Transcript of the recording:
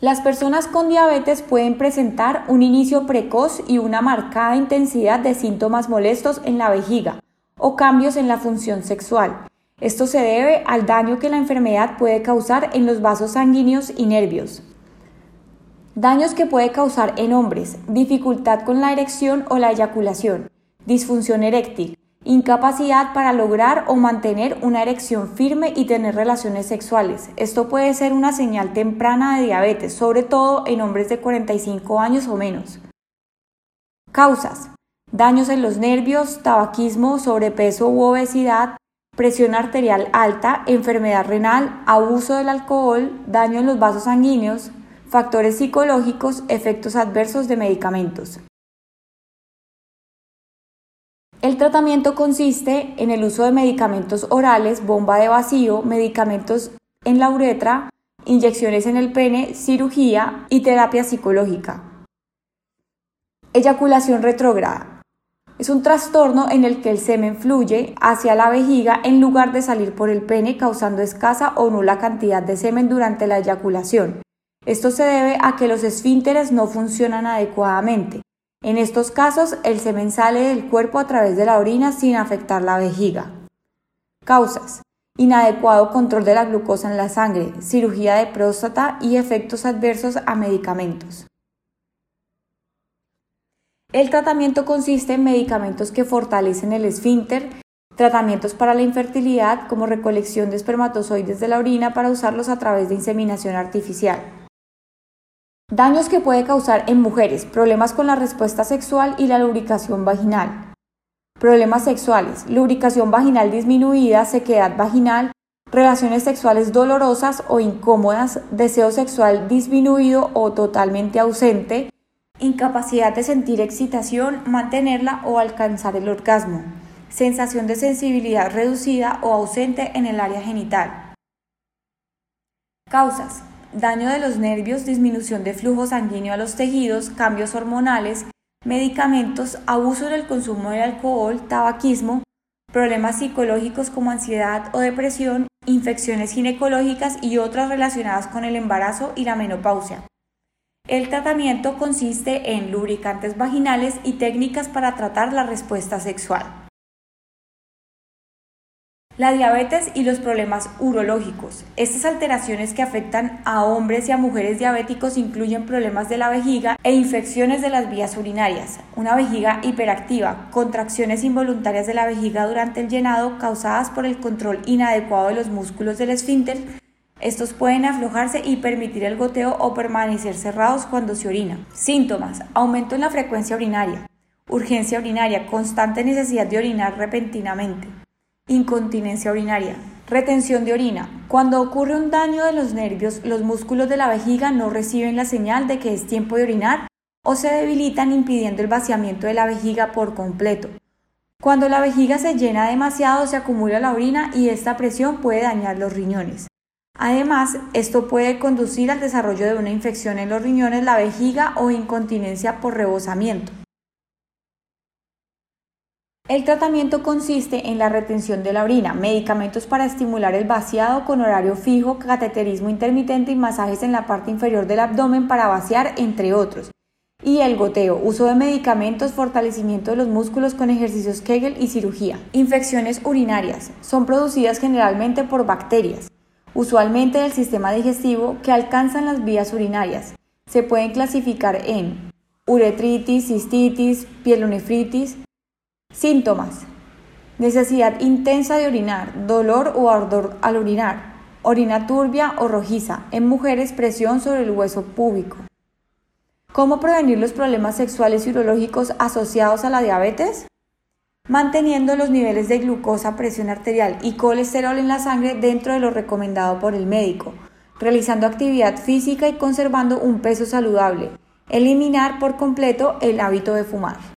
Las personas con diabetes pueden presentar un inicio precoz y una marcada intensidad de síntomas molestos en la vejiga o cambios en la función sexual. Esto se debe al daño que la enfermedad puede causar en los vasos sanguíneos y nervios. Daños que puede causar en hombres, dificultad con la erección o la eyaculación, disfunción eréctil, Incapacidad para lograr o mantener una erección firme y tener relaciones sexuales. Esto puede ser una señal temprana de diabetes, sobre todo en hombres de 45 años o menos. Causas. Daños en los nervios, tabaquismo, sobrepeso u obesidad, presión arterial alta, enfermedad renal, abuso del alcohol, daño en los vasos sanguíneos, factores psicológicos, efectos adversos de medicamentos. El tratamiento consiste en el uso de medicamentos orales, bomba de vacío, medicamentos en la uretra, inyecciones en el pene, cirugía y terapia psicológica. Eyaculación retrógrada. Es un trastorno en el que el semen fluye hacia la vejiga en lugar de salir por el pene causando escasa o nula cantidad de semen durante la eyaculación. Esto se debe a que los esfínteres no funcionan adecuadamente. En estos casos, el semen sale del cuerpo a través de la orina sin afectar la vejiga. Causas. Inadecuado control de la glucosa en la sangre, cirugía de próstata y efectos adversos a medicamentos. El tratamiento consiste en medicamentos que fortalecen el esfínter, tratamientos para la infertilidad como recolección de espermatozoides de la orina para usarlos a través de inseminación artificial. Daños que puede causar en mujeres, problemas con la respuesta sexual y la lubricación vaginal. Problemas sexuales, lubricación vaginal disminuida, sequedad vaginal, relaciones sexuales dolorosas o incómodas, deseo sexual disminuido o totalmente ausente, incapacidad de sentir excitación, mantenerla o alcanzar el orgasmo, sensación de sensibilidad reducida o ausente en el área genital. Causas daño de los nervios, disminución de flujo sanguíneo a los tejidos, cambios hormonales, medicamentos, abuso en el consumo del alcohol, tabaquismo, problemas psicológicos como ansiedad o depresión, infecciones ginecológicas y otras relacionadas con el embarazo y la menopausia. El tratamiento consiste en lubricantes vaginales y técnicas para tratar la respuesta sexual. La diabetes y los problemas urológicos. Estas alteraciones que afectan a hombres y a mujeres diabéticos incluyen problemas de la vejiga e infecciones de las vías urinarias, una vejiga hiperactiva, contracciones involuntarias de la vejiga durante el llenado causadas por el control inadecuado de los músculos del esfínter. Estos pueden aflojarse y permitir el goteo o permanecer cerrados cuando se orina. Síntomas. Aumento en la frecuencia urinaria. Urgencia urinaria. Constante necesidad de orinar repentinamente Incontinencia urinaria. Retención de orina. Cuando ocurre un daño de los nervios, los músculos de la vejiga no reciben la señal de que es tiempo de orinar o se debilitan impidiendo el vaciamiento de la vejiga por completo. Cuando la vejiga se llena demasiado se acumula la orina y esta presión puede dañar los riñones. Además, esto puede conducir al desarrollo de una infección en los riñones, la vejiga o incontinencia por rebosamiento. El tratamiento consiste en la retención de la orina, medicamentos para estimular el vaciado con horario fijo, cateterismo intermitente y masajes en la parte inferior del abdomen para vaciar, entre otros. Y el goteo, uso de medicamentos, fortalecimiento de los músculos con ejercicios Kegel y cirugía. Infecciones urinarias son producidas generalmente por bacterias, usualmente del sistema digestivo, que alcanzan las vías urinarias. Se pueden clasificar en uretritis, cistitis, pielonefritis, Síntomas. Necesidad intensa de orinar, dolor o ardor al orinar, orina turbia o rojiza, en mujeres presión sobre el hueso púbico. ¿Cómo prevenir los problemas sexuales y urológicos asociados a la diabetes? Manteniendo los niveles de glucosa, presión arterial y colesterol en la sangre dentro de lo recomendado por el médico, realizando actividad física y conservando un peso saludable, eliminar por completo el hábito de fumar.